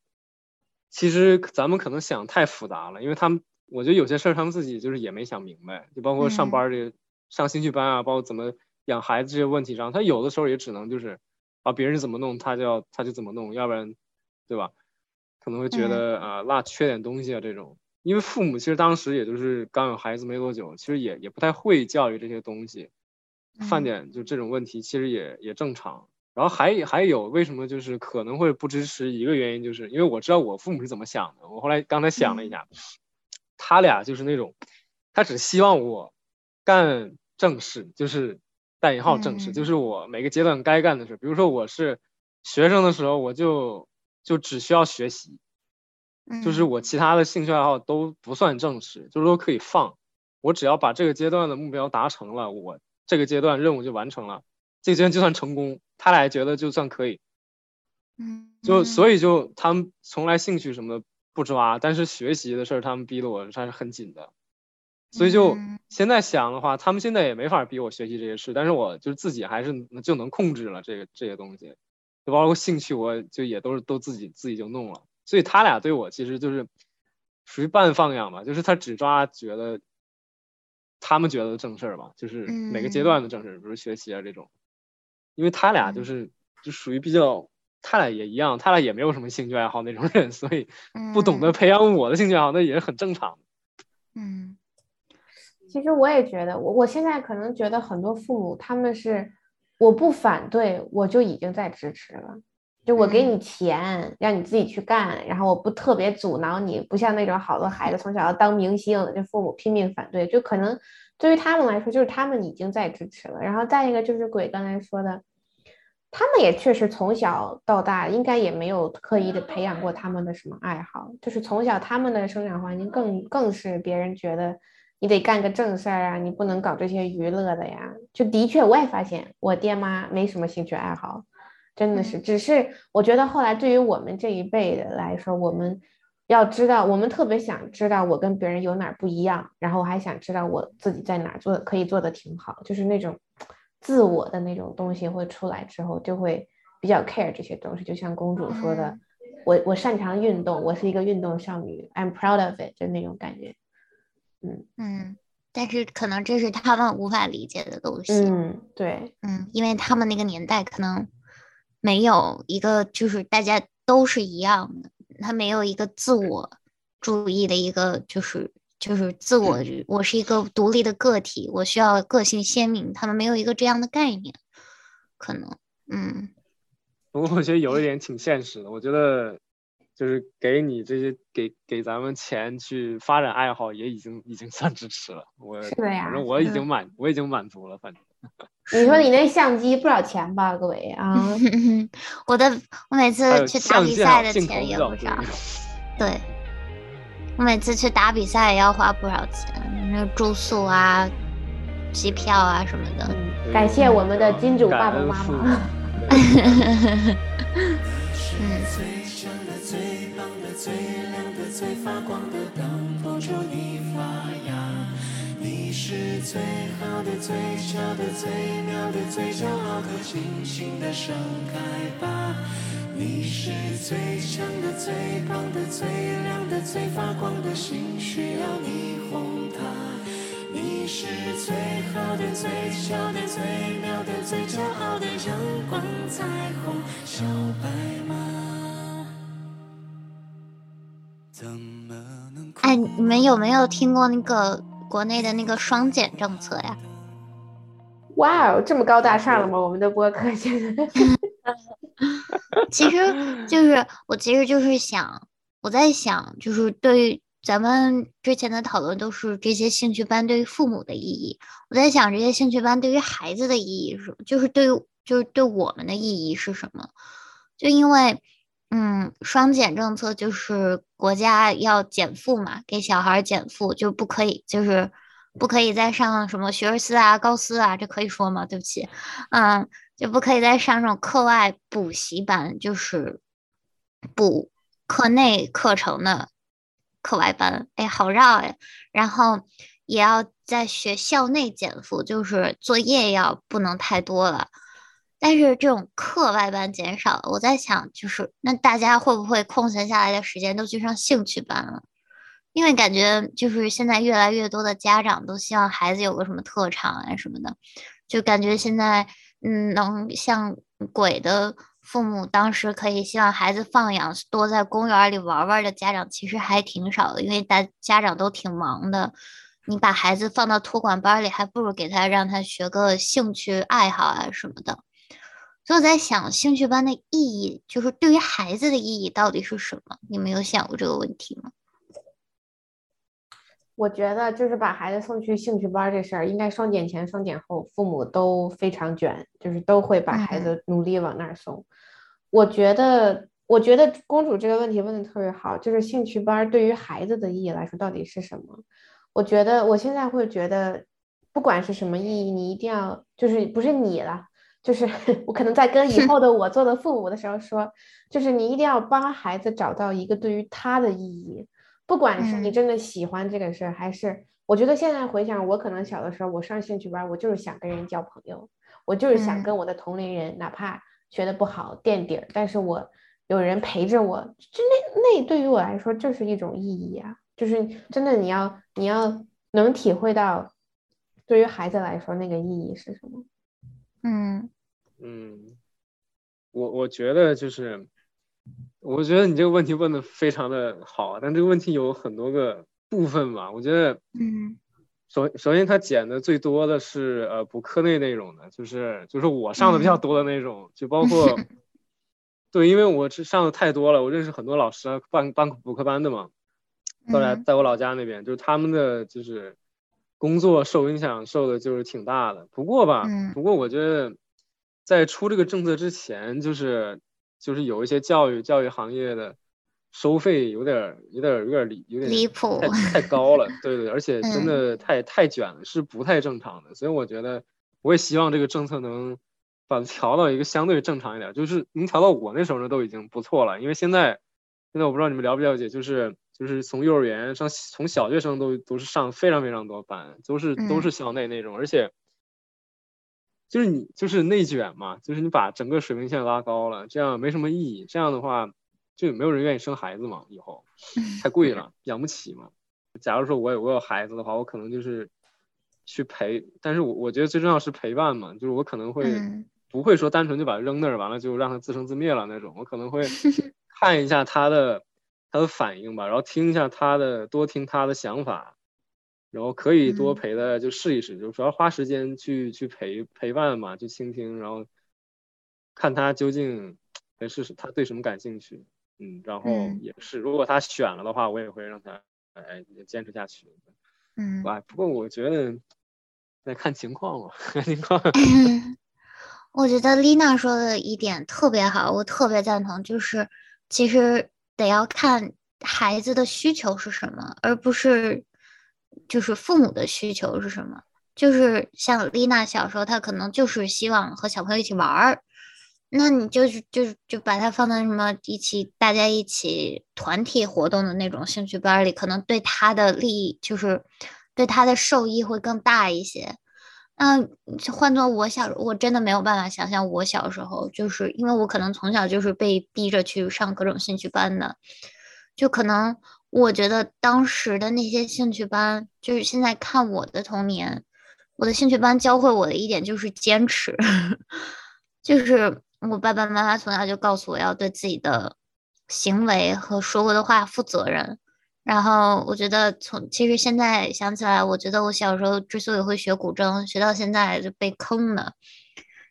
其实咱们可能想太复杂了，因为他们。我觉得有些事儿他们自己就是也没想明白，就包括上班这个上兴趣班啊，包括怎么养孩子这些问题上，他有的时候也只能就是啊别人怎么弄他就要他就怎么弄，要不然对吧？可能会觉得啊落缺点东西啊这种，因为父母其实当时也就是刚有孩子没多久，其实也也不太会教育这些东西，犯点就这种问题其实也也正常。然后还还有为什么就是可能会不支持一个原因，就是因为我知道我父母是怎么想的，我后来刚才想了一下。他俩就是那种，他只希望我干正事，就是带引号正事，就是我每个阶段该干的事。比如说我是学生的时候，我就就只需要学习，就是我其他的兴趣爱好都不算正式，就是说可以放。我只要把这个阶段的目标达成了，我这个阶段任务就完成了，这个阶段就算成功。他俩觉得就算可以，嗯，就所以就他们从来兴趣什么的。不抓，但是学习的事儿他们逼得我还是很紧的，所以就现在想的话，他们现在也没法逼我学习这些事，但是我就自己还是就能控制了这个这些东西，就包括兴趣，我就也都是都自己自己就弄了。所以他俩对我其实就是属于半放养吧，就是他只抓觉得他们觉得正事儿吧，就是每个阶段的正事儿，比如学习啊这种，因为他俩就是就属于比较。他俩也一样，他俩也没有什么兴趣爱好那种人，所以不懂得培养我的兴趣爱好，那也是很正常的。嗯，其实我也觉得，我我现在可能觉得很多父母他们是我不反对，我就已经在支持了。就我给你钱，让你自己去干，然后我不特别阻挠你，不像那种好多孩子从小要当明星，这父母拼命反对，就可能对于他们来说，就是他们已经在支持了。然后再一个就是鬼刚才说的。他们也确实从小到大应该也没有刻意的培养过他们的什么爱好，就是从小他们的生长环境更更是别人觉得你得干个正事儿啊，你不能搞这些娱乐的呀。就的确我也发现我爹妈没什么兴趣爱好，真的是。只是我觉得后来对于我们这一辈的来说，我们要知道，我们特别想知道我跟别人有哪不一样，然后我还想知道我自己在哪做可以做的挺好，就是那种。自我的那种东西会出来之后，就会比较 care 这些东西。就像公主说的，我我擅长运动，我是一个运动少女，I'm proud of it，就那种感觉。嗯嗯，但是可能这是他们无法理解的东西。嗯，对，嗯，因为他们那个年代可能没有一个就是大家都是一样的，他没有一个自我注意的一个就是。就是自我，我是一个独立的个体，我需要个性鲜明。他们没有一个这样的概念，可能，嗯。不过我觉得有一点挺现实的，我觉得就是给你这些给给咱们钱去发展爱好，也已经已经算支持了。我是的呀，反正我已经满我已经满足了，反正。你说你那相机不少钱吧，各位啊？我的我每次去打比赛的钱也不少，对。我每次去打比赛也要花不少钱，那住宿啊、机票啊什么的。感谢我们的金主爸爸妈妈。你是最好的、最小的、最妙的、最骄傲的，尽情的盛开吧。你是最强的、最棒的、最亮的、最发光的星，需要你哄它。你是最好的、最小的、最妙的、最骄傲的阳光彩虹小白马。怎么能？哎，你们有没有听过那个？国内的那个双减政策呀，哇哦，这么高大上了吗？我们的播客现在，其实就是我，其实就是想，我在想，就是对于咱们之前的讨论都是这些兴趣班对于父母的意义，我在想这些兴趣班对于孩子的意义是，就是对于就是对我们的意义是什么？就因为，嗯，双减政策就是国家要减负嘛，给小孩减负，就不可以，就是不可以再上什么学而思啊、高思啊，这可以说吗？对不起，嗯，就不可以再上这种课外补习班，就是补课内课程的课外班。哎，好绕呀。然后也要在学校内减负，就是作业要不能太多了。但是这种课外班减少了，我在想，就是那大家会不会空闲下来的时间都去上兴趣班了？因为感觉就是现在越来越多的家长都希望孩子有个什么特长啊什么的，就感觉现在嗯，能像鬼的父母当时可以希望孩子放养多在公园里玩玩的家长其实还挺少的，因为大家长都挺忙的，你把孩子放到托管班里，还不如给他让他学个兴趣爱好啊什么的。所以我在想，兴趣班的意义就是对于孩子的意义到底是什么？你们有想过这个问题吗？我觉得就是把孩子送去兴趣班这事儿，应该双减前、双减后，父母都非常卷，就是都会把孩子努力往那儿送。我觉得，我觉得公主这个问题问的特别好，就是兴趣班对于孩子的意义来说到底是什么？我觉得我现在会觉得，不管是什么意义，你一定要就是不是你了。就是 我可能在跟以后的我做的父母的时候说，就是你一定要帮孩子找到一个对于他的意义，不管是你真的喜欢这个事儿，还是我觉得现在回想，我可能小的时候我上兴趣班，我就是想跟人交朋友，我就是想跟我的同龄人，哪怕学的不好垫底儿，但是我有人陪着我，就那那对于我来说就是一种意义啊，就是真的你要你要能体会到，对于孩子来说那个意义是什么。嗯嗯，我我觉得就是，我觉得你这个问题问的非常的好，但这个问题有很多个部分吧。我觉得，嗯，首首先他减的最多的是呃补课内内容的，就是就是我上的比较多的那种，就包括，对，因为我是上的太多了，我认识很多老师办办补课班的嘛，后来在我老家那边，就是他们的就是。工作受影响受的就是挺大的，不过吧，不过我觉得在出这个政策之前，就是就是有一些教育教育行业的收费有点有点有点离有点离谱，太太高了，对对，而且真的太太卷了，是不太正常的。所以我觉得我也希望这个政策能把它调到一个相对正常一点，就是能调到我那时候呢都已经不错了。因为现在现在我不知道你们了不了解，就是。就是从幼儿园上，从小学生都都是上非常非常多班，都是都是校内那种，而且就是你就是内卷嘛，就是你把整个水平线拉高了，这样没什么意义。这样的话，就没有人愿意生孩子嘛，以后 太贵了，养不起嘛。假如说我有我有孩子的话，我可能就是去陪，但是我我觉得最重要是陪伴嘛，就是我可能会不会说单纯就把它扔那儿，完了就让他自生自灭了那种，我可能会 看一下他的。他的反应吧，然后听一下他的，多听他的想法，然后可以多陪的，就试一试，就主要花时间去去陪陪伴嘛，去倾听，然后看他究竟是是他对什么感兴趣，嗯，然后也是，如果他选了的话，我也会让他哎坚持下去，嗯，哎，不过我觉得得看情况吧，看情况。我觉得丽娜说的一点特别好，我特别赞同，就是其实。得要看孩子的需求是什么，而不是就是父母的需求是什么。就是像丽娜小时候，她可能就是希望和小朋友一起玩儿，那你就是就是就把它放在什么一起大家一起团体活动的那种兴趣班里，可能对她的利益就是对她的受益会更大一些。那，换做我小，我真的没有办法想象我小时候，就是因为我可能从小就是被逼着去上各种兴趣班的，就可能我觉得当时的那些兴趣班，就是现在看我的童年，我的兴趣班教会我的一点就是坚持，就是我爸爸妈妈从小就告诉我要对自己的行为和说过的话负责任。然后我觉得，从其实现在想起来，我觉得我小时候之所以会学古筝，学到现在就被坑的，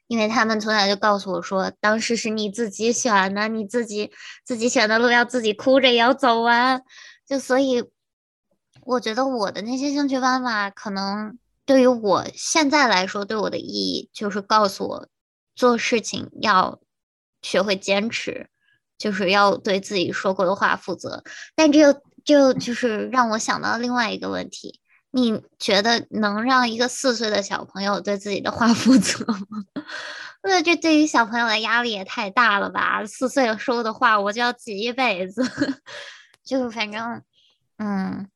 因为他们从小就告诉我说，当时是你自己选的，你自己自己选的路要自己哭着也要走完，就所以我觉得我的那些兴趣班吧，可能对于我现在来说，对我的意义就是告诉我做事情要学会坚持，就是要对自己说过的话负责。但这又就就是让我想到另外一个问题：你觉得能让一个四岁的小朋友对自己的话 负责吗？那这对于小朋友的压力也太大了吧？四岁说的话，我就要记一辈子。就反正，嗯。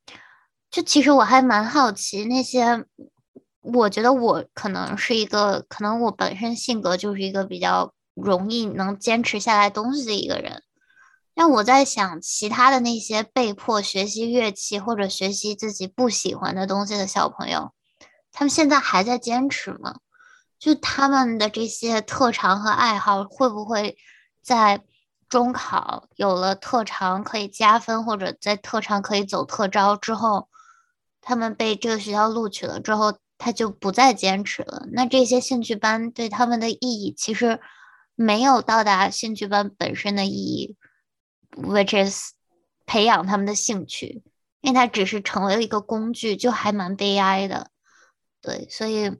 就其实我还蛮好奇那些，我觉得我可能是一个，可能我本身性格就是一个比较容易能坚持下来东西的一个人。那我在想，其他的那些被迫学习乐器或者学习自己不喜欢的东西的小朋友，他们现在还在坚持吗？就他们的这些特长和爱好，会不会在中考有了特长可以加分，或者在特长可以走特招之后？他们被这个学校录取了之后，他就不再坚持了。那这些兴趣班对他们的意义，其实没有到达兴趣班本身的意义，which is 培养他们的兴趣，因为它只是成为了一个工具，就还蛮悲哀的。对，所以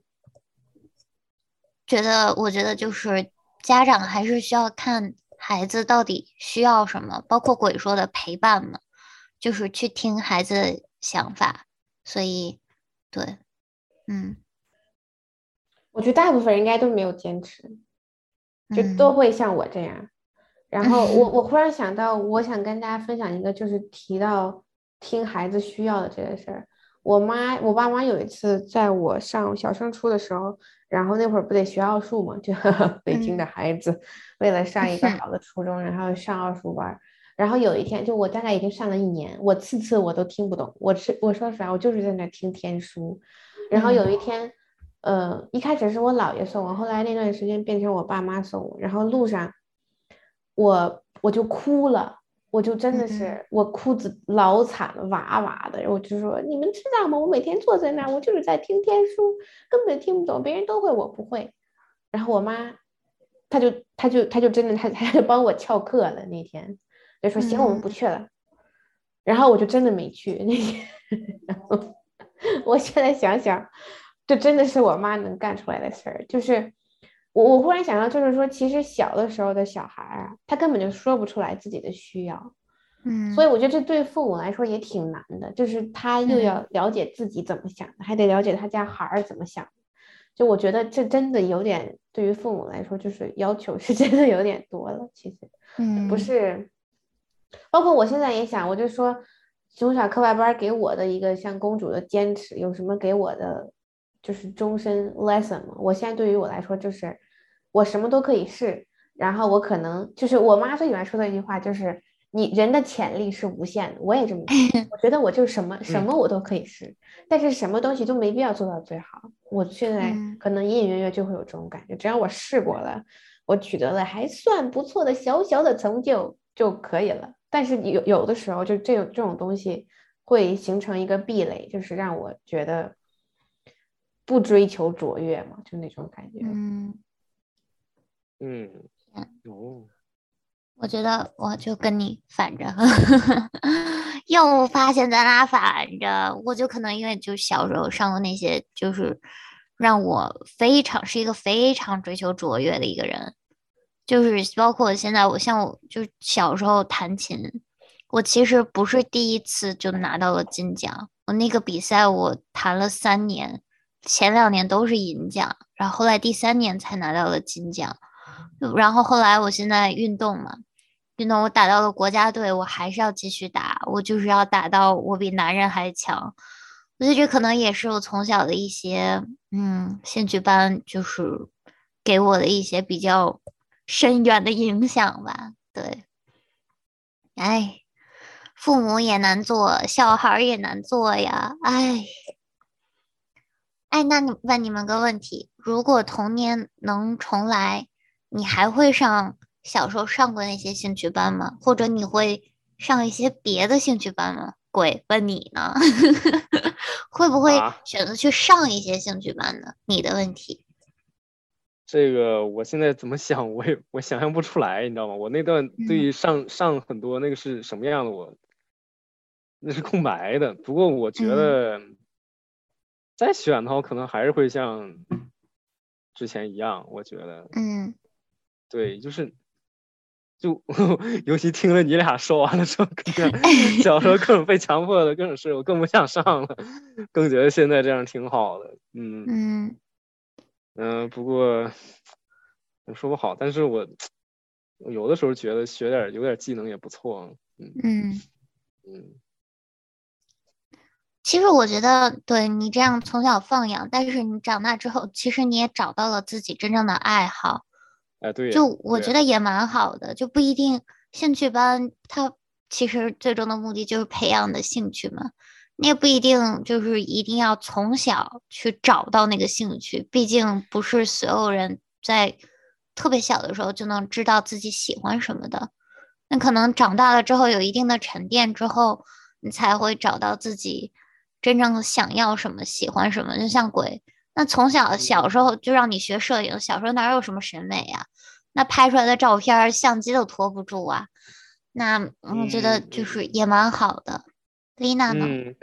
觉得，我觉得就是家长还是需要看孩子到底需要什么，包括鬼说的陪伴嘛，就是去听孩子的想法。所以，对，嗯，我觉得大部分人应该都没有坚持，就都会像我这样。然后我我忽然想到，我想跟大家分享一个，就是提到听孩子需要的这个事儿。我妈，我爸妈有一次在我上小升初的时候，然后那会儿不得学奥数嘛，就 北京的孩子为了上一个 好的初中，然后上奥数班。然后有一天，就我大概已经上了一年，我次次我都听不懂。我是我说实话，我就是在那听天书。然后有一天，呃，一开始是我姥爷送我，后来那段时间变成我爸妈送我。然后路上，我我就哭了，我就真的是我哭子老惨了，哇哇的。我就说，你们知道吗？我每天坐在那儿，我就是在听天书，根本听不懂，别人都会，我不会。然后我妈，她就她就她就真的她她就帮我翘课了那天。就说行，我们不去了。然后我就真的没去那天。然后 我现在想想，这真的是我妈能干出来的事儿。就是我，我忽然想到，就是说，其实小的时候的小孩啊，他根本就说不出来自己的需要。嗯。所以我觉得这对父母来说也挺难的，就是他又要了解自己怎么想的，还得了解他家孩儿怎么想。就我觉得这真的有点，对于父母来说，就是要求是 真的有点多了。其实，嗯，不是。包括我现在也想，我就说从小课外班给我的一个像公主的坚持，有什么给我的就是终身 lesson 嘛？我现在对于我来说就是我什么都可以试，然后我可能就是我妈最喜欢说的一句话就是你人的潜力是无限的，我也这么觉得，我觉得我就什么 什么我都可以试，但是什么东西都没必要做到最好。我现在可能隐隐约约就会有这种感觉，只要我试过了，我取得了还算不错的小小的成就就可以了。但是有有的时候，就这种这种东西会形成一个壁垒，就是让我觉得不追求卓越嘛，就那种感觉。嗯嗯哦，我觉得我就跟你反着，又发现咱俩反着。我就可能因为就小时候上过那些，就是让我非常是一个非常追求卓越的一个人。就是包括现在，我像我就小时候弹琴，我其实不是第一次就拿到了金奖。我那个比赛我弹了三年，前两年都是银奖，然后后来第三年才拿到了金奖。然后后来我现在运动嘛，运动我打到了国家队，我还是要继续打，我就是要打到我比男人还强。我觉得这可能也是我从小的一些嗯兴趣班，就是给我的一些比较。深远的影响吧，对，哎，父母也难做，小孩也难做呀，哎，哎，那你问你们个问题：如果童年能重来，你还会上小时候上过那些兴趣班吗？或者你会上一些别的兴趣班吗？鬼问你呢，会不会选择去上一些兴趣班呢？你的问题。这个我现在怎么想，我也我想象不出来，你知道吗？我那段对于上上很多那个是什么样的，我那是空白的。不过我觉嗯得再选的话，我可能还是会像之前一样。我觉得嗯对，就是就 尤其听了你俩说完了之后，小时候各种被强迫的各种事，我更不想上了，更觉得现在这样挺好的。嗯嗯嗯、不过也说不好，但是我我有的时候觉得学点有点技能也不错。嗯嗯。嗯其实我觉得，对你这样从小放养，但是你长大之后，其实你也找到了自己真正的爱好，哎对，就我觉得也蛮好的，就不一定兴趣班，它其实最终的目的就是培养的兴趣嘛。你也不一定就是一定要从小去找到那个兴趣，毕竟不是所有人在特别小的时候就能知道自己喜欢什么的。那可能长大了之后有一定的沉淀之后，你才会找到自己真正想要什么、喜欢什么。就像鬼，那从小小时候就让你学摄影，小时候哪有什么审美呀？那拍出来的照片儿相机都拖不住啊。那我觉得嗯就是也蛮好的。丽娜呢？嗯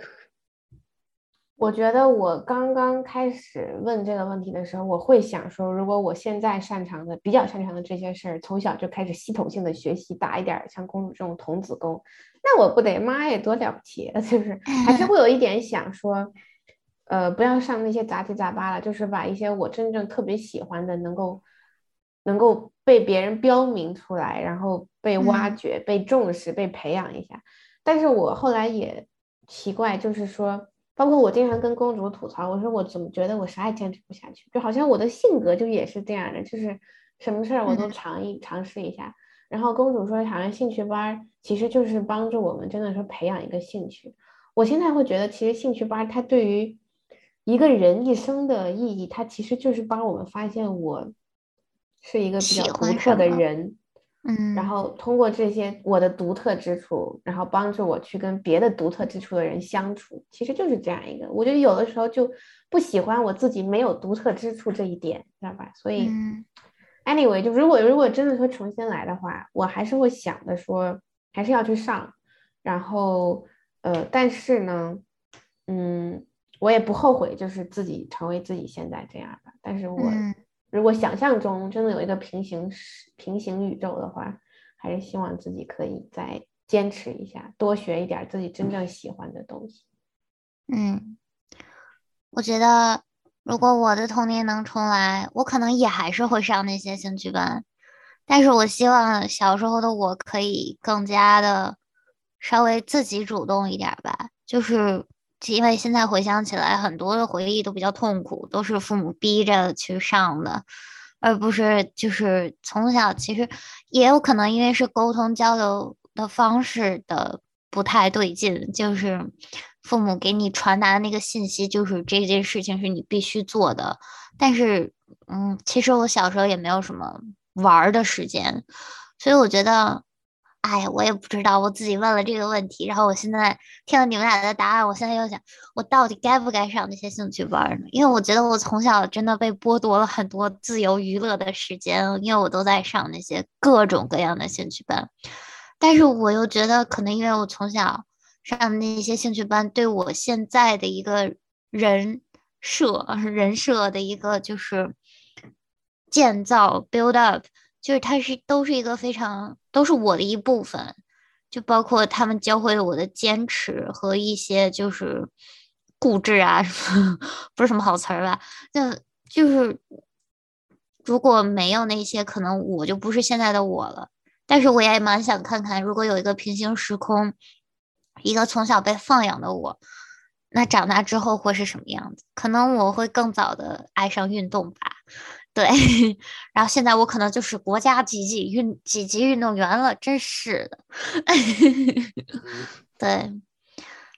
我觉得我刚刚开始问这个问题的时候，我会想说，如果我现在擅长的、比较擅长的这些事儿，从小就开始系统性的学习，打一点儿像公主这种童子功，那我不得妈呀，多了不起啊！就是还是会有一点想说，呃，不要上那些杂七杂八了，就是把一些我真正特别喜欢的，能够能够被别人标明出来，然后被挖嗯掘、被重视、被培养一下。但是我后来也奇怪，就是说。包括我经常跟公主吐槽，我说我怎么觉得我啥也坚持不下去，就好像我的性格就也是这样的，就是什么事儿我都嗯尝一尝试一下。然后公主说，好像兴趣班儿其实就是帮助我们真的是培养一个兴趣。我现在会觉得，其实兴趣班儿它对于一个人一生的意义，它其实就是帮我们发现我是一个比较独特的人。嗯，然后通过这些我的独特之处，然后帮助我去跟别的独特之处的人相处，其实就是这样一个。我觉得有的时候就不喜欢我自己没有独特之处这一点，知道吧？所以、嗯 anyway，就如果如果真的说重新来的话，我还是会想着说还是要去上，然后呃，但是呢，嗯，我也不后悔，就是自己成为自己现在这样的。但是我。嗯如果想象中真的有一个平行平行宇宙的话，还是希望自己可以再坚持一下，多学一点自己真正喜欢的东西。嗯，我觉得如果我的童年能重来，我可能也还是会上那些兴趣班，但是我希望小时候的我可以更加的稍微自己主动一点吧，就是因为现在回想起来，很多的回忆都比较痛苦，都是父母逼着去上的，而不是就是从小其实也有可能因为是沟通交流的方式的不太对劲，就是父母给你传达的那个信息，就是这件事情是你必须做的。但是，嗯，其实我小时候也没有什么玩儿的时间，所以我觉得，哎，我也不知道，我自己问了这个问题，然后我现在听了你们俩的答案，我现在又想，我到底该不该上那些兴趣班呢？因为我觉得我从小真的被剥夺了很多自由娱乐的时间，因为我都在上那些各种各样的兴趣班。但是我又觉得，可能因为我从小上的那些兴趣班，对我现在的一个人设、人设的一个就是建造 build up，就是它是都是一个非常都是我的一部分，就包括他们教会了我的坚持和一些就是固执啊，不是什么好词儿吧？就就是如果没有那些，可能我就不是现在的我了。但是我也蛮想看看，如果有一个平行时空，一个从小被放养的我，那长大之后会是什么样子？可能我会更早的爱上运动吧。对，然后现在我可能就是国家几级运几级运动员了，真是的。对，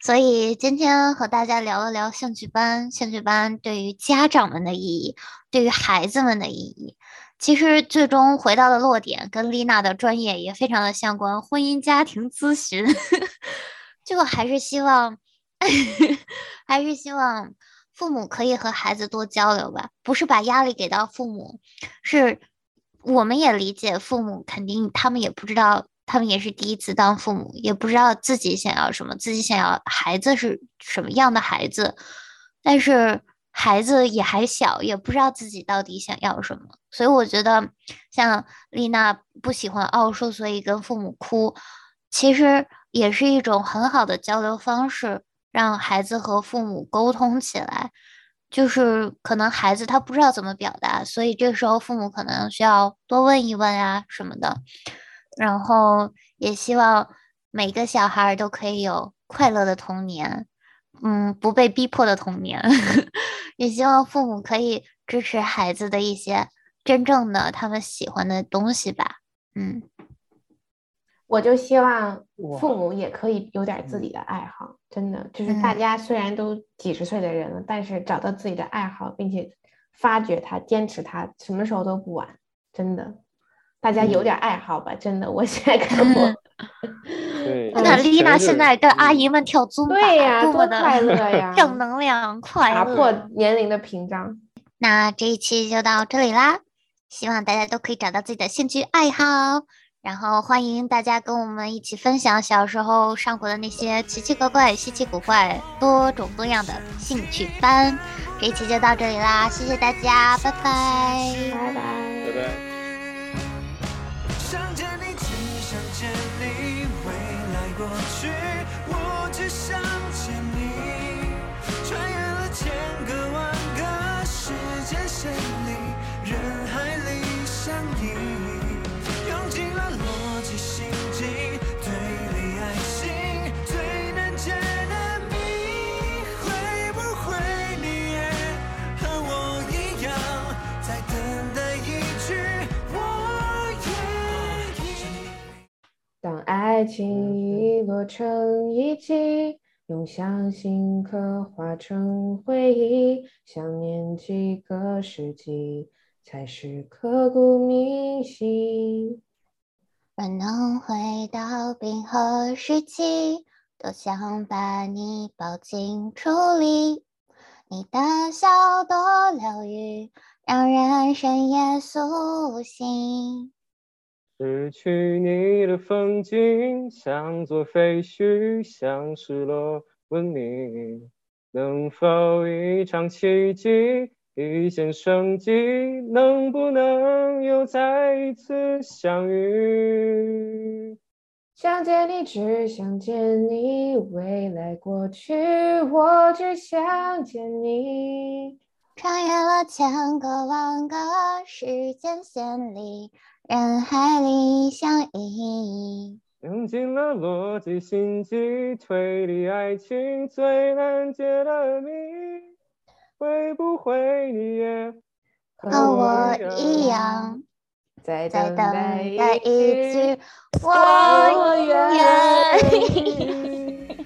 所以今天和大家聊了聊兴趣班，兴趣班对于家长们的意义，对于孩子们的意义。其实最终回到的落点，跟丽娜的专业也非常的相关，婚姻家庭咨询。就还是希望，还是希望父母可以和孩子多交流吧，不是把压力给到父母，是我们也理解父母肯定他们也不知道他们也是第一次当父母，也不知道自己想要什么，自己想要孩子是什么样的孩子，但是孩子也还小，也不知道自己到底想要什么。所以我觉得，像丽娜不喜欢奥数，所以跟父母哭，其实也是一种很好的交流方式，让孩子和父母沟通起来。就是可能孩子他不知道怎么表达，所以这时候父母可能需要多问一问啊什么的。然后也希望每个小孩都可以有快乐的童年，嗯，不被逼迫的童年。也希望父母可以支持孩子的一些真正的他们喜欢的东西吧。嗯，我就希望父母也可以有点自己的爱好，真的就是大嗯家虽然都几十岁的人了，但是找到自己的爱好，并且发掘它、坚持它，什么时候都不晚。真的，大家有点爱好吧，真的，我现在看我，对，看看丽娜现在跟阿姨们跳尊巴，对呀，多多快乐 呀！正能量，快打。破年龄的屏障。那这一期就到这里啦，希望大家都可以找到自己的兴趣爱好，然后欢迎大家跟我们一起分享小时候上过的那些奇奇怪怪、稀奇古怪、多种多样的兴趣班。这一期就到这里啦，谢谢大家，拜拜。拜拜。拜拜。情遗落成遗迹，用相信刻画成回忆，想念几个世纪，才是刻骨铭心。若能回到冰河时期，多想把你抱进处里。你的笑多疗愈，让人深夜苏醒。失去你的风景，像座废墟，像失落文明。能否一场奇迹，一线生机？能不能又再一次相遇？想见你，只想见你，未来过去，我只想见你。穿越了千个万个时间线里，人海里相依。用尽了逻辑心机，推理爱情最难解的谜。会不会你也和我一样，在在等待待一句我我愿愿意。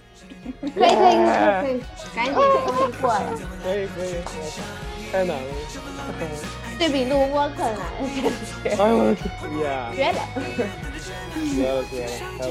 可以可以可以可以，赶紧可以过了，可以 可以，太难了。这比录播困难，真是哎呦我的天呀！绝了。绝了绝了，